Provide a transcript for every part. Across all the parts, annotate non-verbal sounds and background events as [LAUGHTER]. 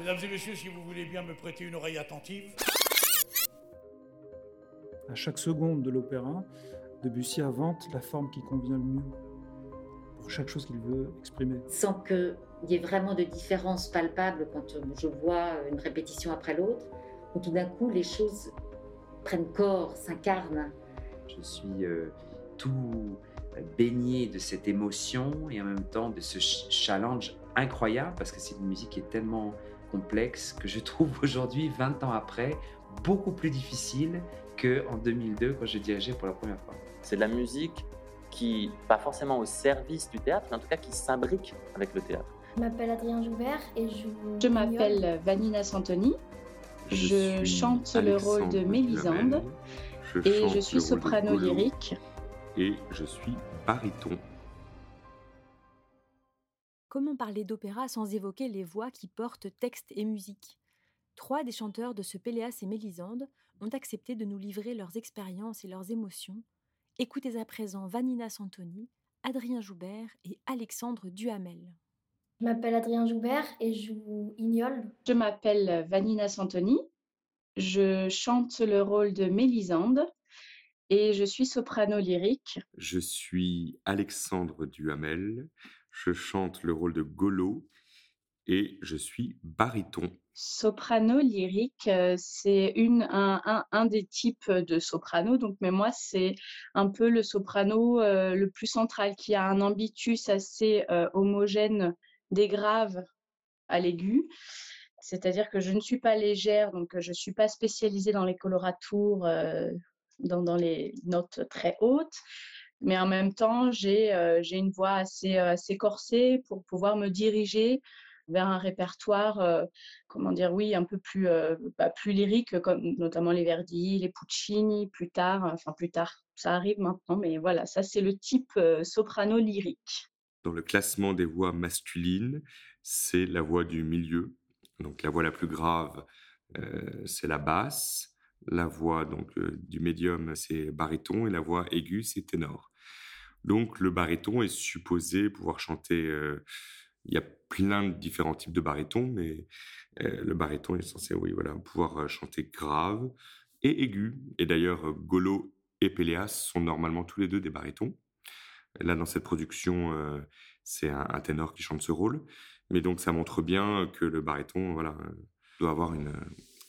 Mesdames et messieurs, si vous voulez bien me prêter une oreille attentive. À chaque seconde de l'opéra, Debussy invente la forme qui convient le mieux pour chaque chose qu'il veut exprimer. Sans qu'il y ait vraiment de différence palpable quand je vois une répétition après l'autre, où tout d'un coup les choses prennent corps, s'incarnent. Je suis euh, tout baigné de cette émotion et en même temps de ce challenge incroyable parce que c'est une musique qui est tellement complexe que je trouve [LAUGHS] aujourd'hui, 20 ans après, beaucoup plus difficile qu'en 2002 quand j'ai dirigé pour la première fois. C'est de la musique qui, pas forcément au service du théâtre, mais en tout cas qui s'imbrique avec le théâtre. Je m'appelle Adrien Joubert et je Je m'appelle Vanina Santoni. Je, chante le rôle de Mélisande et je suis soprano lyrique. Et je suis baryton. Comment parler d'opéra sans évoquer les voix qui portent texte et musique Trois des chanteurs de ce Péléas et Mélisande ont accepté de nous livrer leurs expériences et leurs émotions. Écoutez à présent Vanina Santoni, Adrien Joubert et Alexandre Duhamel. Je m'appelle Adrien Joubert et je joue Ignol. Je m'appelle Vanina Santoni. Je chante le rôle de Mélisande et je suis soprano lyrique. Je suis Alexandre Duhamel. Je chante le rôle de Golo et je suis baryton. Soprano lyrique, euh, c'est un, un, des types de soprano. Donc, mais moi, c'est un peu le soprano euh, le plus central qui a un ambitus assez euh, homogène des graves à l'aigu. C'est-à-dire que je ne suis pas légère, donc je ne suis pas spécialisée dans les coloratours, dans, dans, les notes très hautes mais en même temps, j'ai euh, une voix assez, euh, assez corsée pour pouvoir me diriger vers un répertoire, euh, comment dire, oui, un peu plus, bah, plus lyrique, comme notamment les Verdi, les Puccini, plus tard, enfin plus tard, ça arrive maintenant, mais voilà, ça c'est le type soprano lyrique. Dans le classement des voix masculines, c'est la voix du milieu. Donc la voix la plus grave, c'est la basse. La voix donc du médium, c'est baryton et la voix aiguë, c'est ténor. Donc le baryton est supposé pouvoir chanter. Euh, il y a plein de différents types de baryton, mais euh, le baryton est censé, voilà, pouvoir euh, chanter grave et aigu. Et d'ailleurs, Golo et Péléas sont normalement tous les deux des barytons. Là, dans cette production, c'est un, ténor qui chante ce rôle. Mais donc, ça montre bien que le baryton, voilà, doit avoir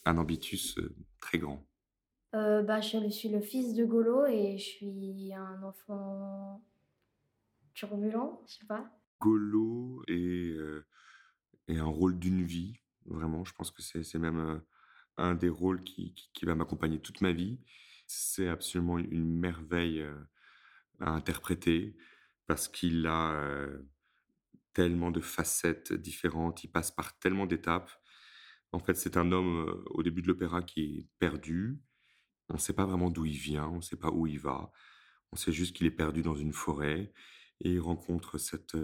un ambitus très grand. Euh, bah, je suis le fils de Golo et je suis un enfant turbulent, je sais pas. Golo est, euh, un rôle d'une vie, vraiment. Je pense que c'est même euh, un des rôles qui, va m'accompagner toute ma vie. C'est absolument une merveille à interpréter parce qu'il a tellement de facettes différentes, il passe par tellement d'étapes. En fait, c'est un homme au début de l'opéra qui est perdu, on ne sait pas vraiment d'où il vient, on ne sait pas où il va. On sait juste qu'il est perdu dans une forêt et il rencontre cette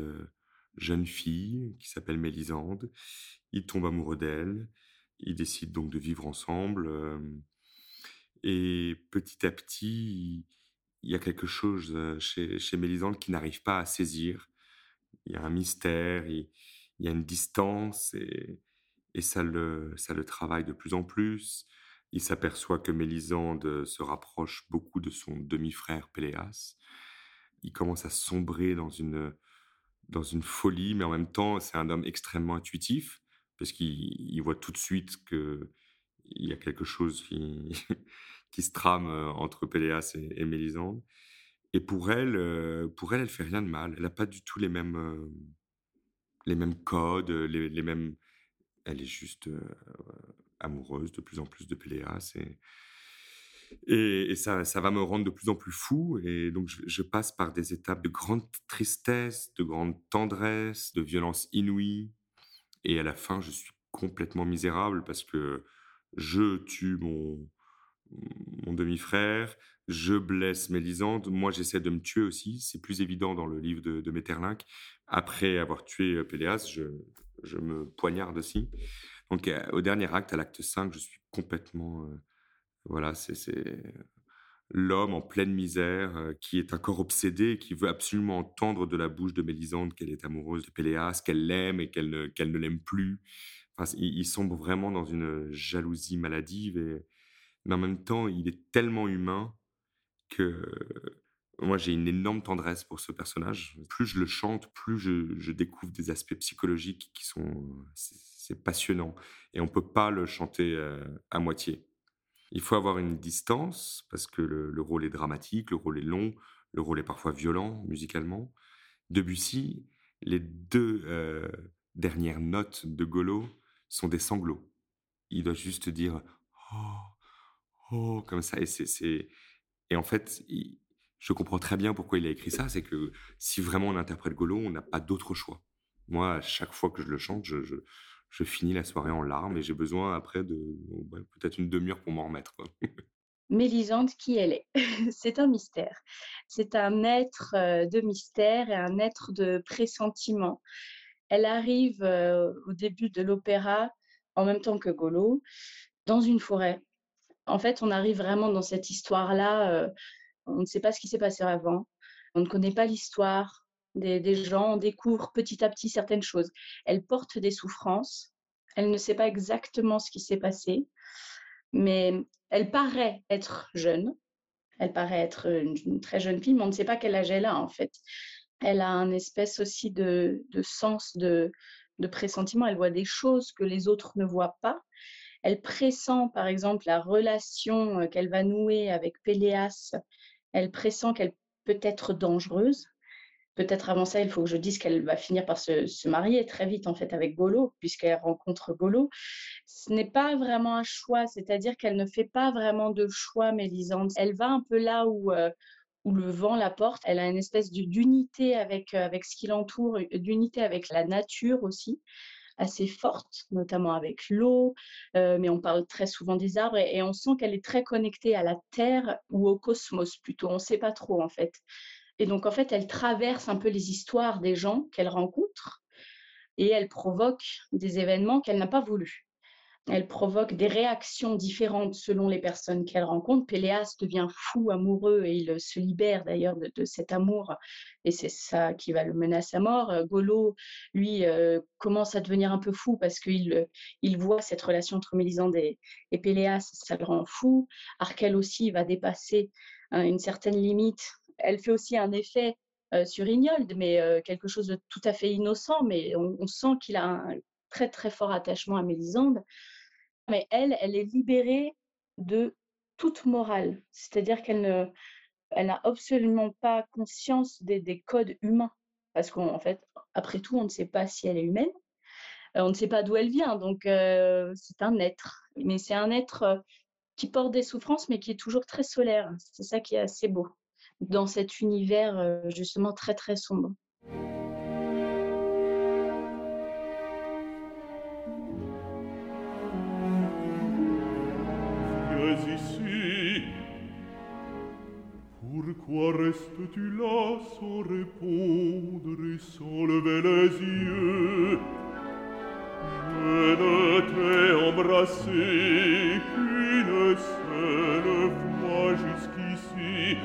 jeune fille qui s'appelle Mélisande. Il tombe amoureux d'elle. Ils décident donc de vivre ensemble. et petit à petit, il y a quelque chose chez, Mélisande qui n'arrive pas à saisir. Il y a un mystère, il, y a une distance et, et ça, le, ça le travaille de plus en plus. Il s'aperçoit que Mélisande se rapproche beaucoup de son demi-frère Péléas. Il commence à sombrer dans une, dans une folie, mais en même temps, c'est un homme extrêmement intuitif, parce qu'il voit tout de suite qu'il y a quelque chose [LAUGHS] qui, se trame euh, entre Péléas et, Mélisande. Et pour elle, euh, pour elle, elle fait rien de mal. Elle n'a pas du tout les mêmes, euh, les mêmes codes, les mêmes. Elle est juste amoureuse de plus en plus de Péléas. Et, et, ça, ça, va me rendre de plus en plus fou. Et donc, je, passe par des étapes de grande tristesse, de grande tendresse, de violence inouïe. Et à la fin, je suis complètement misérable parce que je tue mon, mon demi-frère, je blesse Mélisande. Moi, j'essaie de me tuer aussi. C'est plus évident dans le livre de, de Metterlinck. Après avoir tué euh, Péléas, je, je me poignarde aussi. Donc, au dernier acte, à l'acte 5, je suis complètement. Euh, voilà, c'est l'homme en pleine misère euh, qui est encore obsédé, qui veut absolument entendre de la bouche de Mélisande qu'elle est amoureuse de Péléas, qu'elle l'aime et qu'elle ne, ne l'aime plus. Enfin, il, sombre vraiment dans une jalousie maladive, et, mais en même temps, il est tellement humain que moi, j'ai une énorme tendresse pour ce personnage. Plus je le chante, plus je découvre des aspects psychologiques qui sont... C'est passionnant. Et on ne peut pas le chanter euh, à moitié. Il faut avoir une distance, parce que le, le, rôle est dramatique, le rôle est long, le rôle est parfois violent musicalement. Debussy, les deux euh, dernières notes de Golo sont des sanglots. Il doit juste dire oh, oh, comme ça. Et, en fait, je comprends très bien pourquoi il a écrit ça. C'est que si vraiment on interprète Golo, on n'a pas d'autre choix. Moi, à chaque fois que je le chante, je, je finis la soirée en larmes et j'ai besoin après de ouais, peut-être une demi-heure pour m'en remettre. Mélisande, qui elle est? [LAUGHS] C'est un mystère. C'est un être de mystère et un être de pressentiment. Elle arrive euh, au début de l'opéra, en même temps que Golo, dans une forêt. En fait, on arrive vraiment dans cette histoire-là. Euh, on ne sait pas ce qui s'est passé avant. On ne connaît pas l'histoire des, gens. On découvre petit à petit certaines choses. Elle porte des souffrances. Elle ne sait pas exactement ce qui s'est passé, mais elle paraît être jeune. Elle paraît être une, une, très jeune fille, mais on ne sait pas quel âge elle a en fait. Elle a un espèce aussi de, de sens de, de pressentiment. Elle voit des choses que les autres ne voient pas. Elle pressent, par exemple, la relation qu'elle va nouer avec Péléas. Elle pressent qu'elle peut être dangereuse. Peut-être avant ça, il faut que je dise qu'elle va finir par se, marier très vite en fait avec Golo, puisqu'elle rencontre Golo. Ce n'est pas vraiment un choix, c'est-à-dire qu'elle ne fait pas vraiment de choix, Mélisande. Elle va un peu là où, euh, où le vent la porte. Elle a une espèce d'unité avec, euh, avec ce qui l'entoure, d'unité avec la nature aussi assez forte, notamment avec l'eau, euh, mais on parle très souvent des arbres et on sent qu'elle est très connectée à la Terre ou au cosmos plutôt, on ne sait pas trop en fait. Et donc, en fait, elle traverse un peu les histoires des gens qu'elle rencontre et elle provoque des événements qu'elle n'a pas voulu. Elle provoque des réactions différentes selon les personnes qu'elle rencontre. Péléas devient fou amoureux et il se libère d'ailleurs de, cet amour et c'est ça qui va le mener à mort. Golo, lui, euh, commence à devenir un peu fou parce qu'il il voit cette relation entre Mélisande et, et Péléas, ça le rend fou. Arkel aussi va dépasser hein, une certaine limite elle fait aussi un effet sur Ignold, mais quelque chose de tout à fait innocent, mais on, sent qu'il a un très très fort attachement à Mélisande. Mais elle, elle est libérée de toute morale, c'est-à-dire qu'elle elle n'a absolument pas conscience des, des codes humains, parce qu'en fait, après tout, on ne sait pas si elle est humaine, on ne sait pas d'où elle vient, donc c'est un être, mais c'est un être qui porte des souffrances, mais qui est toujours très solaire. C'est ça qui est assez beau dans cet univers justement très très sombre. ici. Pourquoi restes-tu là sans répondre et sans lever les yeux? Je ne t'ai embrassé qu'une seule fois jusqu'ici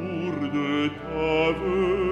jour de ta vœu.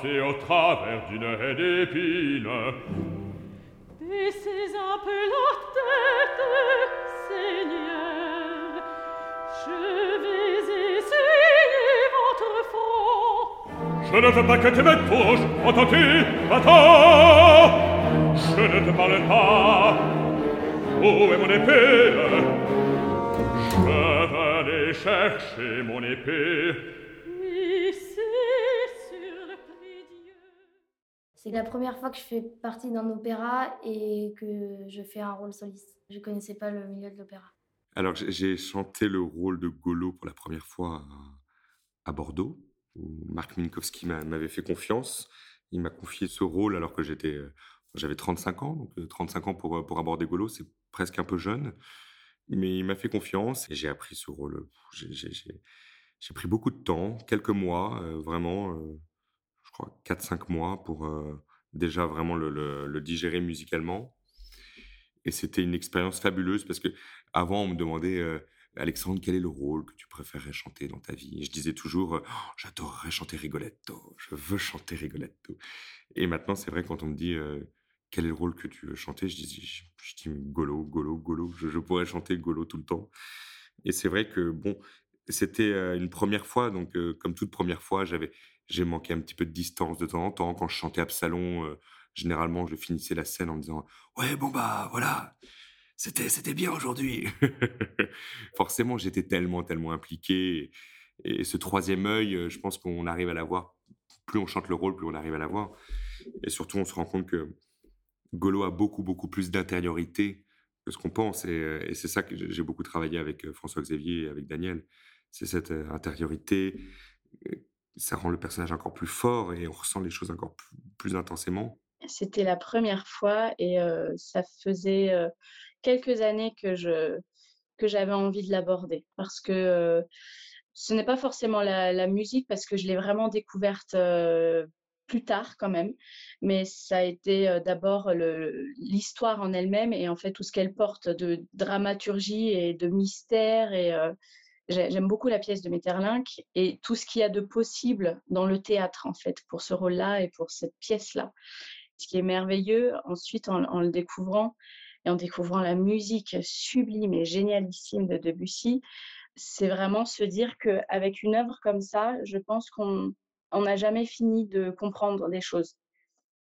passé au travers d'une haie d'épines. Baissez un peu la tête, Seigneur, je vais essuyer votre front. Je ne veux pas que tu me touches, entends-tu, attends. Je ne te parle pas, où est mon épée? Je vais aller chercher mon épée. C'est la première fois que je fais partie d'un opéra et que je fais un rôle soliste. Je connaissais pas le milieu de l'opéra. Alors, j'ai- chanté le rôle de Golo pour la première fois à, Bordeaux, Marc Minkowski m'a- m'avait fait confiance. Il m'a confié ce rôle alors que j'étais, j'avais 35 ans. Donc, euh, 35 ans pour, pour aborder Golo, c'est presque un peu jeune. Mais il m'a fait confiance et j'ai appris ce rôle. J'ai- pris beaucoup de temps, quelques mois, euh, vraiment, euh, crois 4-5 mois pour euh, déjà vraiment le, digérer musicalement. Et c'était une expérience fabuleuse parce que avant, on me demandait, euh, Alexandre, quel est le rôle que tu préférerais chanter dans ta vie? Et je disais toujours, euh, Oh, j'adorerais chanter Rigoletto, je veux chanter Rigoletto. Et maintenant, c'est vrai, quand on me dit, quel est le rôle que tu veux chanter, je dis, je, dis Golo, Golo, Golo, je, pourrais chanter Golo tout le temps. Et c'est vrai que, bon, c'était une première fois, donc comme toute première fois, j'avais, j'ai manqué un petit peu de distance de temps en temps. Quand je chantais Absalon, euh, généralement, je finissais la scène en me disant, ouais, bon, bah, voilà, c'était bien aujourd'hui. [LAUGHS] Forcément, j'étais tellement, tellement impliqué. Et, ce troisième œil, euh, je pense qu'on arrive à l'avoir. Plus on chante le rôle, plus on arrive à l'avoir. Et surtout, on se rend compte que Golo a beaucoup, beaucoup plus d'intériorité que ce qu'on pense. Et, euh, c'est ça que j'ai beaucoup travaillé avec François-Xavier et avec Daniel. C'est cette intériorité. Ça rend le personnage encore plus fort et on ressent les choses encore plus, intensément. C'était la première fois et euh, ça faisait euh, quelques années que je que j'avais envie de l'aborder parce que euh, ce n'est pas forcément la, la musique parce que je l'ai vraiment découverte plus tard quand même, mais ça a été d'abord l'histoire en elle-même et en fait tout ce qu'elle porte de dramaturgie et de mystère et j'aime beaucoup la pièce de Metterlinck et tout ce qu'il y a de possible dans le théâtre en fait pour ce rôle-là et pour cette pièce-là ce qui est merveilleux ensuite en, en le découvrant et en découvrant la musique sublime et génialissime de Debussy, c'est vraiment se dire qu'avec une œuvre comme ça, je pense qu'on on n'a jamais fini de comprendre des choses.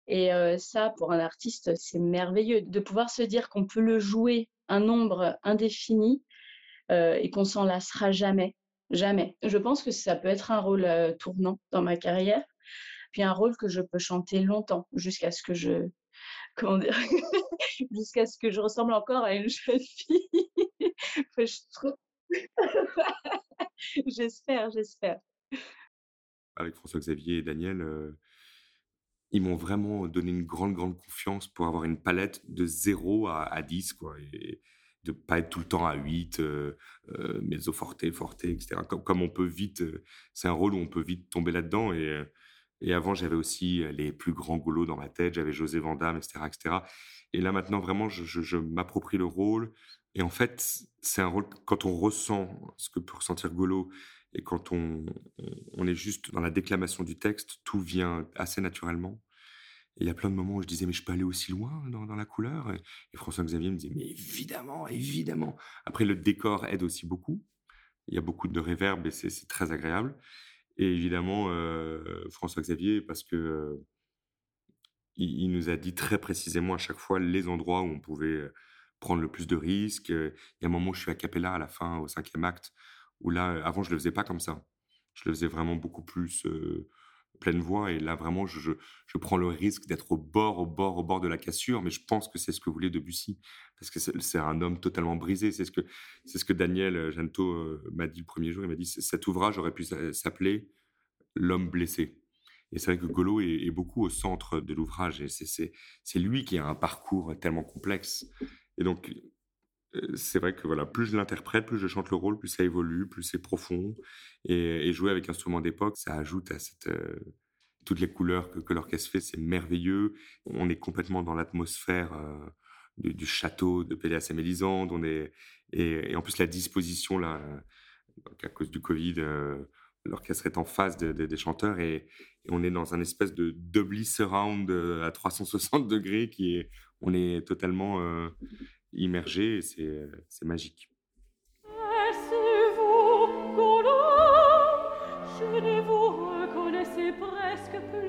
Et euh, ça, pour un artiste, c'est merveilleux de pouvoir se dire qu'on peut le jouer un nombre indéfini et qu'on s'en lassera jamais, jamais. Je pense que ça peut être un rôle euh, tournant dans ma carrière, puis un rôle que je peux chanter longtemps jusqu'à ce que je [LAUGHS] comment dire [LAUGHS] jusqu'à ce que je ressemble encore à une jeune fille. [LAUGHS] Je trouve- j'espère, j'espère. avec François-Xavier et Daniel, euh, ils m'ont vraiment donné une grande, grande confiance pour avoir une palette de 0 à, à 10, quoi, de pas être tout le temps à 8, euh, euh, mezzo forte, forte, etc. Comme, comme on peut vite, euh, c'est un rôle où on peut vite tomber là-dedans. Et, euh, et avant, j'avais aussi euh, les plus grands golos dans ma tête, j'avais José Vandamme, etc., etc. Et là, maintenant, vraiment, je, m'approprie le rôle. Et en fait, c'est un rôle, quand on ressent ce que peut ressentir Golo, et quand on- on est juste dans la déclamation du texte, tout vient assez naturellement. Il y a plein de moments où je disais, mais je peux aller aussi loin dans, la couleur. Et, François-Xavier me disait, mais évidemment, évidemment. Après, le décor aide aussi beaucoup. Il y a beaucoup de réverb et c'est très agréable. Et évidemment, euh, François-Xavier, parce que euh, il, nous a dit très précisément à chaque fois les endroits où on pouvait euh, prendre le plus de risques. Il y a un moment où je suis à Capella à la fin, au cinquième acte, où là, avant, je le faisais pas comme ça. Je le faisais vraiment beaucoup plus pleine voix. Et là, vraiment, je, je, prends le risque d'être au bord, au bord, au bord de la cassure. Mais je pense que c'est ce que voulait Debussy. Parce que c'est un homme totalement brisé. C'est ce que, c'est ce que Daniel euh, Janto euh, m'a dit le premier jour. Il m'a dit cet ouvrage aurait pu s'a- s'appeler L'homme blessé. Et c'est vrai que Golo est, est beaucoup au centre de l'ouvrage. Et c'est- lui qui a un parcours tellement complexe. Et donc, euh, c'est vrai que voilà, plus je l'interprète, plus je chante le rôle, plus ça évolue, plus c'est profond. Et, jouer avec instrument d'époque, ça ajoute à cette, euh, toutes les couleurs que, que l'orchestre fait, c'est merveilleux. On est complètement dans l'atmosphère euh, du, château de Péléas et Mélisande. On est, et, en plus, la disposition, là, donc à cause du Covid, euh, l'orchestre est en face de, de, des chanteurs et, on est dans un espèce de doubly surround euh, à 360 degrés qui est, on est totalement euh, immergé et c'est magique. Je ne vous reconnaissais presque plus.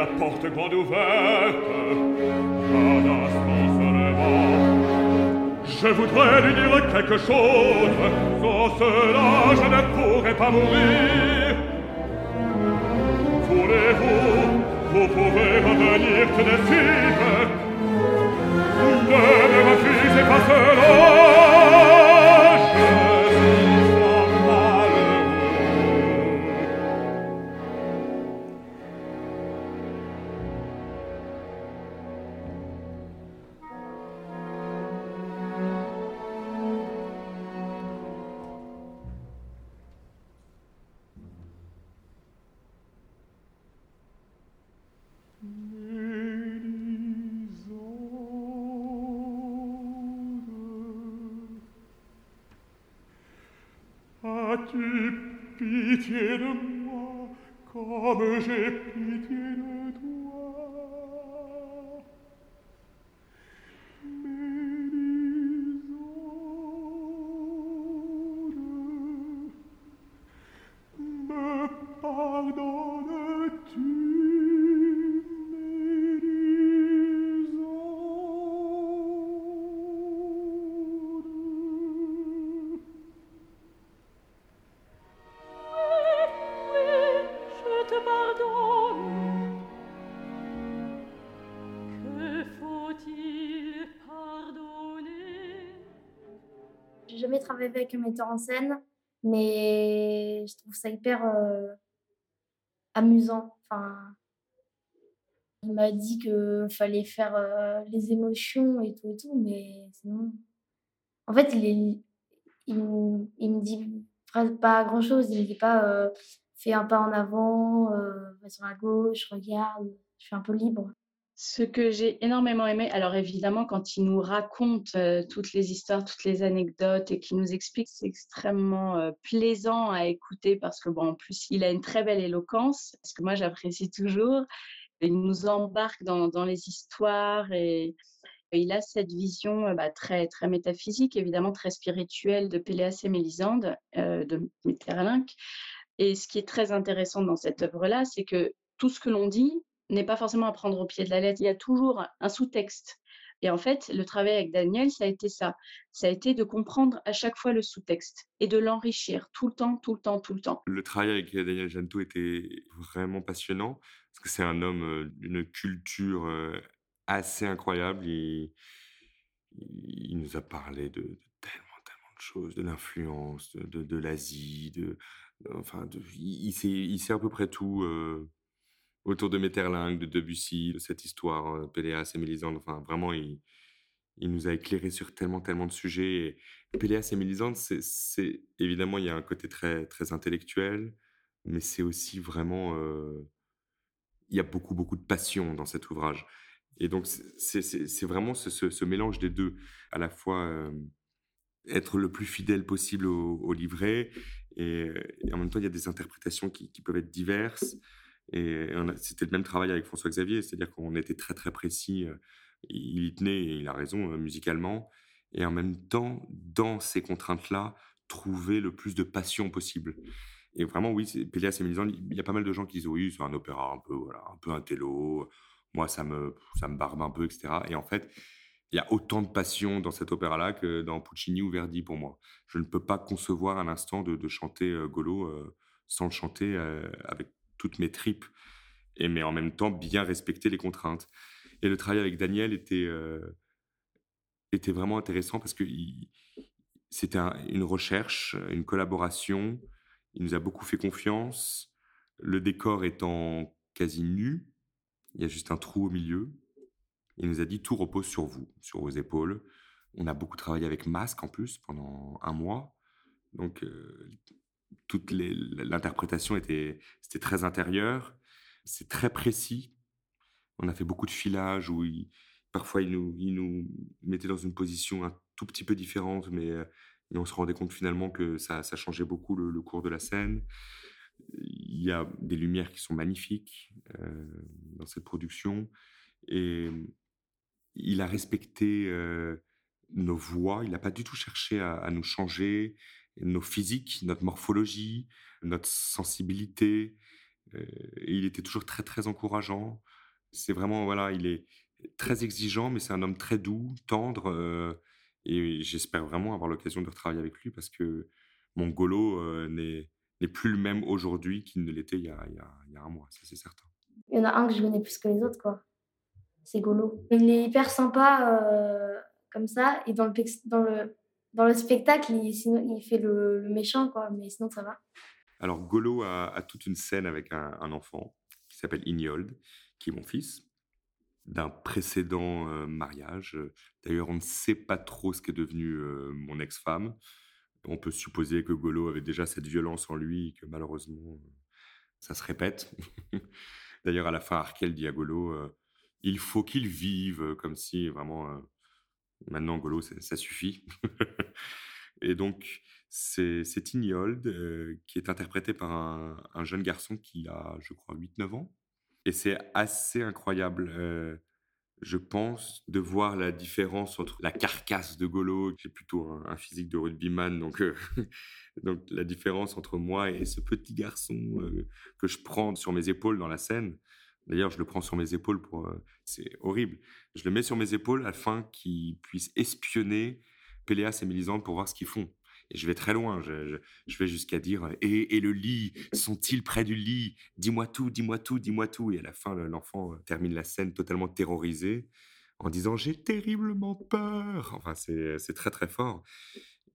la porte grande ouverte, Jonas s'en se levant. Je voudrais lui dire quelque chose, sans cela je ne pourrais pas mourir. Voulez-vous, vous pouvez revenir tout de suite, ne me refusez pas cela. pitié de moi, comme j'ai pitié de jamais travaillé avec un metteur en scène, mais je trouve ça hyper euh, amusant. Enfin, il m'a dit que fallait faire euh, les émotions et tout et tout, mais sinon, en fait, il est, il, il me dit pas grand chose. Il me dit pas euh, fais un pas en avant, euh, va sur la gauche, regarde. Je suis un peu libre. Ce que j'ai énormément aimé, alors évidemment, quand il nous raconte euh, toutes les histoires, toutes les anecdotes et qu'il nous explique, c'est extrêmement euh, plaisant à écouter parce que, bon, en plus, il a une très belle éloquence, ce que moi j'apprécie [LAUGHS] toujours. Il nous embarque dans, dans les histoires et, il a cette vision euh, bah, très, très métaphysique, évidemment très spirituelle de Péléas et Mélisande, de Metterlinck. Et ce qui est très intéressant dans cette œuvre-là, c'est que tout ce que l'on dit n'est pas forcément à prendre au pied de la lettre. Il y a toujours un sous-texte. Et en fait, le travail avec Daniel, ça a été ça. Ça a été de comprendre à chaque fois le sous-texte et de l'enrichir tout le temps, tout le temps, tout le temps. Le travail avec Daniel Janto était vraiment passionnant parce que c'est un homme euh, d'une culture euh, assez incroyable. Il, nous a parlé de, tellement, tellement de choses, de l'influence, de, l'Asie, de, enfin, il, sait, il sait à peu près tout euh, autour de Metterlinck, de Debussy, de cette histoire, euh, Péléas et Mélisande. Enfin, vraiment, il, nous a éclairé sur tellement, tellement de sujets. Et Péléas et Mélisande, c'est évidemment, il y a un côté très, très intellectuel, mais c'est aussi vraiment. Euh, il y a beaucoup, beaucoup de passion dans cet ouvrage. Et donc, c'est vraiment ce, mélange des deux, à la fois euh, être le plus fidèle possible au, livret, et, en même temps, il y a des interprétations qui peuvent être diverses. Et c'était le même travail avec François Xavier, c'est-à-dire qu'on était très, très précis. euh, Il y tenait, et il a raison, euh, musicalement. Et en même temps, dans ces contraintes-là, trouver le plus de passion possible. Et vraiment, oui, Péléas et Mélisande, il y a pas mal de gens qui disent oui, c'est un opéra un peu, voilà, un peu un télo. Moi, ça me, ça me barbe un peu, etc. Et en fait, il y a autant de passion dans cet opéra-là que dans Puccini ou Verdi pour moi. Je ne peux pas concevoir un instant de, chanter euh, Golo euh, sans le chanter avec toutes mes tripes, et, mais en même temps bien respecter les contraintes. Et le travail avec Daniel était, était vraiment intéressant parce que c'était une recherche, une collaboration. Il nous a beaucoup fait confiance. Le décor étant quasi nu, il y a juste un trou au milieu. Il nous a dit tout repose sur vous, sur vos épaules. On a beaucoup travaillé avec masque en plus pendant un mois. Donc, euh, toute l'interprétation était, c'était très intérieur. C'est très précis. On a fait beaucoup de filage où parfois il nous, il nous mettait dans une position un tout petit peu différente, mais, euh, on se rendait compte finalement que ça, ça changeait beaucoup le, cours de la scène. Il y a des lumières qui sont magnifiques euh, dans cette production. Et il a respecté nos voix, il n'a pas du tout cherché à, nous changer, nos physiques, notre morphologie, notre sensibilité. il était toujours très, très encourageant. C'est vraiment, voilà, il est très exigeant, mais c'est un homme très doux, tendre. et j'espère vraiment avoir l'occasion de retravailler avec lui parce que mon Golo n'est plus le même aujourd'hui qu'il ne l'était il, il, y a un mois, ça c'est certain. Il y en a un que je connais plus que les autres, quoi c'est Golo. Il est hyper sympa euh, comme ça. Et dans le, dans le, dans le spectacle, il, sinon, il fait le, méchant, quoi. Mais sinon, ça va. Alors, Golo a, toute une scène avec un, enfant qui s'appelle Ignold, qui est mon fils, d'un précédent euh, mariage. D'ailleurs, on ne sait pas trop ce qu'est devenu euh, mon ex-femme. On peut supposer que Golo avait déjà cette violence en lui et que malheureusement, ça se répète. [LAUGHS] D'ailleurs, à la fin, Arkel dit à Golo il faut qu'il vive, comme si vraiment, maintenant, Golo, ça, suffit. [LAUGHS] et donc, c'est Tignold qui est interprété par un, jeune garçon qui a, je crois, 8-9 ans. Et c'est assez incroyable, je pense, de voir la différence entre la carcasse de Golo, qui est plutôt un, physique de rugbyman, donc, [LAUGHS] donc la différence entre moi et ce petit garçon que je prends sur mes épaules dans la scène. D'ailleurs, je le prends sur mes épaules pour. Euh, c'est horrible. Je le mets sur mes épaules afin qu'ils puissent espionner Péléas et Mélisande pour voir ce qu'ils font. Et je vais très loin. Je, vais jusqu'à dire et, et, le lit Sont-ils près du lit? Dis-moi tout, dis-moi tout, dis-moi tout. Et à la fin, l'enfant euh, termine la scène totalement terrorisé en disant J'ai terriblement peur. Enfin, c'est très, très fort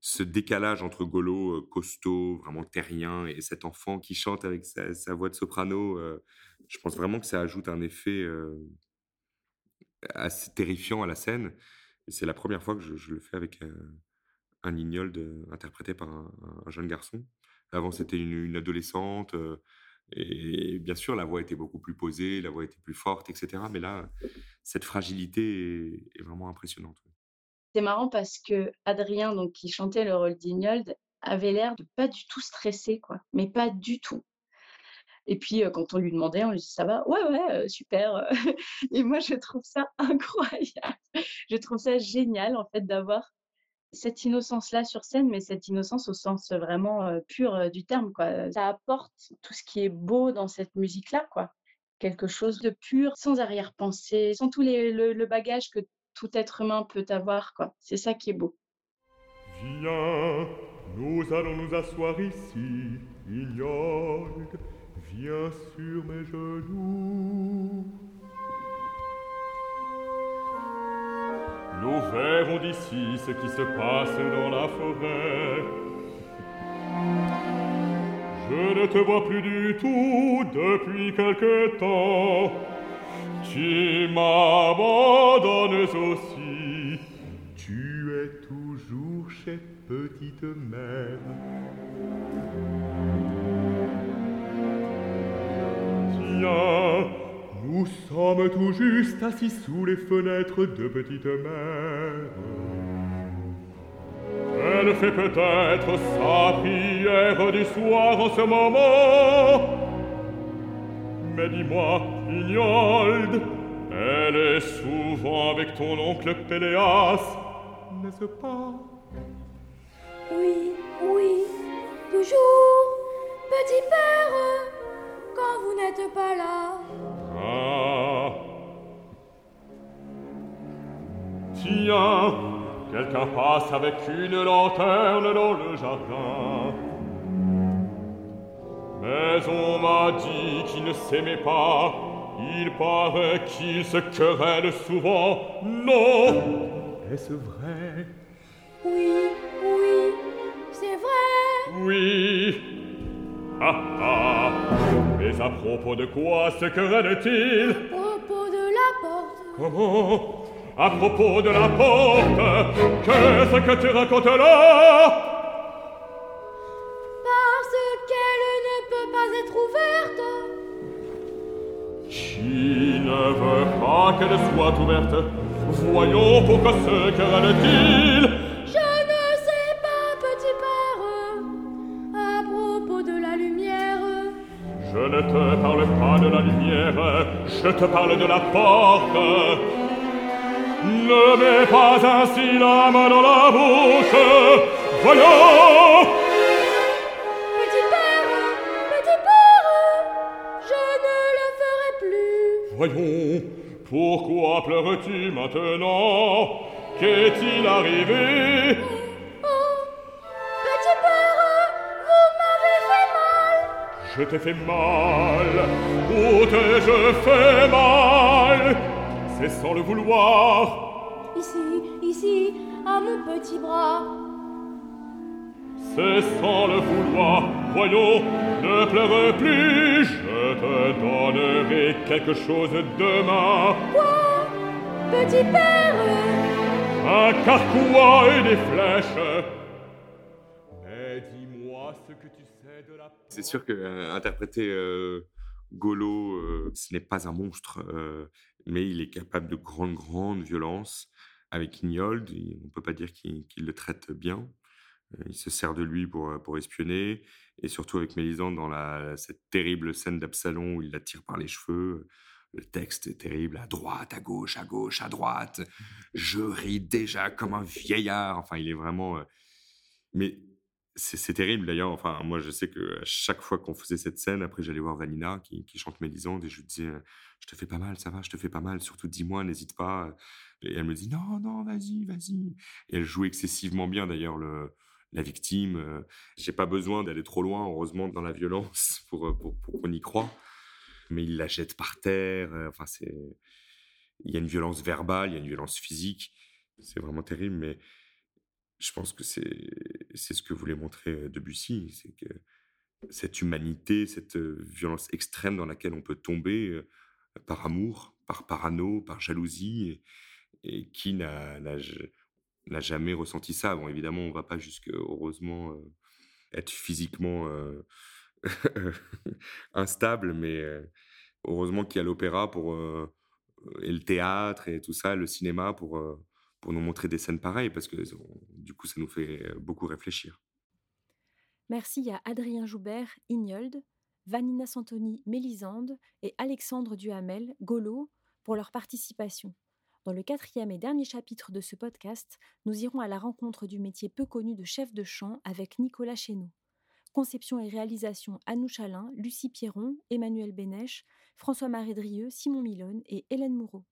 ce décalage entre Golo, euh, costaud, vraiment terrien, et cet enfant qui chante avec sa, voix de soprano, euh, je pense vraiment que ça ajoute un effet euh, assez terrifiant à la scène. C'est la première fois que je, le fais avec un Ignold interprété par un, jeune garçon. Avant, c'était une, adolescente. et, bien sûr, la voix était beaucoup plus posée, la voix était plus forte, etc. Mais là, cette fragilité est vraiment impressionnante. C'est marrant parce que Adrien, donc, qui chantait le rôle d'Ignold, avait l'air de pas du tout stressé, quoi. Mais pas du tout. Et puis, quand on lui demandait, on lui dit ça va? Ouais, ouais, super. [LAUGHS] Et moi, je trouve ça [LAUGHS] incroyable. Je trouve ça génial, en fait, d'avoir cette innocence-là sur scène, mais cette innocence au sens vraiment pur du terme, quoi. Ça apporte tout ce qui est beau dans cette musique-là, quoi. Quelque chose de pur, sans arrière-pensée, sans tout les, le bagage que tout être humain peut avoir. quoi. C'est ça qui est beau. Viens, nous allons nous asseoir ici, Ignold. Viens sur mes genoux. Nous verrons d'ici ce qui se passe dans la forêt. Je ne te vois plus du tout depuis quelque temps. tu m'abandonnes aussi. Tu es toujours chez petite mère. Tiens, nous sommes tout juste assis sous les fenêtres de petite mère. Elle fait peut-être sa prière du soir en ce moment. Mais dis-moi, Ignold, elle est souvent avec ton oncle Péléas, n'est-ce pas? Oui, oui, toujours, petit père, quand vous n'êtes pas là. Ah Tiens, quelqu'un passe avec une lanterne dans le jardin. Mais on m'a dit qu'ils ne s'aimaient pas. Il paraît qu'ils se querellent souvent. Non Est-ce vrai? Oui, oui, c'est vrai. Oui. Ah ah. Mais à propos de quoi se querellent-ils À propos de la porte. Comment? À propos de la porte Qu'est-ce que tu racontes là? Ouverte Voyons pourquoi se querellent-ils Je ne sais pas, petit père. À propos de la lumière. Je ne te parle pas de la lumière, je te parle de la porte. Ne mets pas ainsi la main dans la bouche. Voyons Petit père, petit père, je ne le ferai plus. Voyons, pourquoi pleures-tu maintenant? Qu'est-il arrivé? Oh, petit père, vous m'avez fait mal. Je t'ai fait mal. Où t'ai-je fait mal? C'est sans le vouloir. Ici, ici, à mon petit bras. C'est sans le vouloir. Voyons, ne pleure plus Je te donnerai quelque chose demain Quoi? Petit père? Un carquois et des flèches Mais dis-moi ce que tu sais de la C'est sûr que euh, interpréter euh, Golo, euh, ce n'est pas un monstre, euh, mais il est capable de grande, grande violence. Avec Ignold, on ne peut pas dire qu'il qu'il le traite bien. Euh, il se sert de lui pour, euh, pour espionner. Et surtout avec Mélisande, dans la, cette terrible scène d'Absalon où il la tire par les cheveux. Le texte est terrible, à droite, à gauche, à gauche, à droite. Je ris déjà comme un vieillard. Enfin, il est vraiment... euh, Mais c'est terrible d'ailleurs. Enfin, moi, je sais que chaque fois qu'on faisait cette scène, après, j'allais voir Vanina qui, qui chante Mélisande et je lui disais, je te fais pas mal, ça va, je te fais pas mal. Surtout, dis-moi, n'hésite pas. Et elle me dit, non, non, vas-y, vas-y. Et elle joue excessivement bien d'ailleurs le la victime. euh, J'ai pas besoin d'aller trop loin, heureusement, dans la violence [LAUGHS] pour, euh, pour, pour qu'on y croit. Mais il la jette par terre. euh, Enfin, c'est. Il y a une violence verbale, il y a une violence physique. C'est vraiment terrible, mais je pense que c'est c'est ce que voulait montrer Debussy, c'est que cette humanité, cette violence extrême dans laquelle on peut tomber par amour, par parano, par jalousie, et, qui n'a n'a n'a jamais ressenti ça. Bon, évidemment, on va pas jusque heureusement euh, être physiquement euh, [LAUGHS] instable, mais euh, heureusement qu'il y a l'opéra pour et le théâtre et tout ça, le cinéma pour pour nous montrer des scènes pareilles, parce que du coup, ça nous fait beaucoup réfléchir. Merci à Adrien Joubert, Ignold, Vanina Santoni, Mélisande et Alexandre Duhamel, Golo, pour leur participation. Dans le quatrième et dernier chapitre de ce podcast, nous irons à la rencontre du métier peu connu de chef de chant avec Nicolas Chéneau. Conception et réalisation Annou Chalin, Lucie Pierron, Emmanuel Bénèche, François-Marie Drieux, Simon Milone et Hélène Moureau.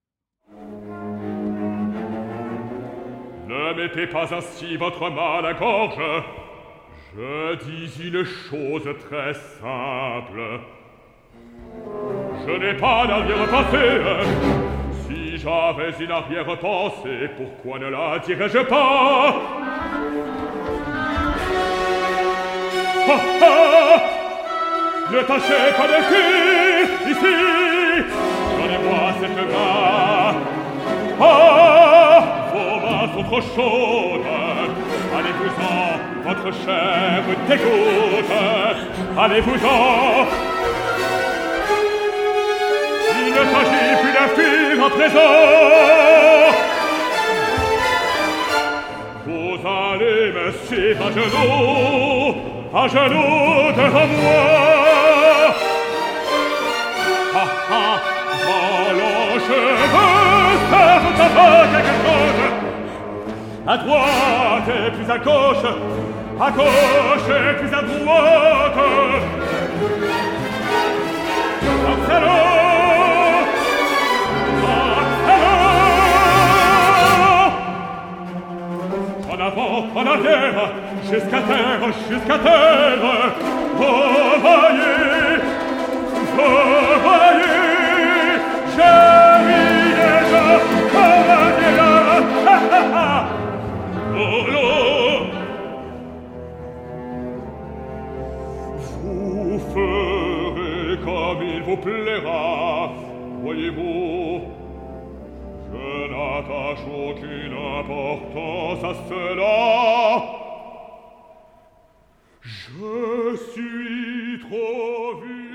Ne mettez pas ainsi votre main à la gorge. Je dis une chose très simple. Je n'ai pas d'arrière-pensée. j'avais une arrière-pensée, pourquoi ne la dirais-je pas? Ah, ah! Ne tâchez pas de fuir ici Donnez-moi cette main. Ah Vos mains sont trop chaudes Allez-vous-en, votre chair dégoûte. Allez-vous-en ne s'agit plus d'un film à présent. Vous allez me suivre à genoux, à genoux devant moi. Ah ah, volant, je veux faire ta quelque chose. À droite et puis à gauche, à gauche et puis à droite. Danzerò la lèvre jusqu'à terre, jusqu'à terre. Oh, voyez, Cheminez-la, commandez-la. Ha, ha, ha. Oh, non. [LAUGHS] Vous ferez comme il vous plaira, voyez-vous. Que n'attache aucune importance à cela. Je suis trop vieux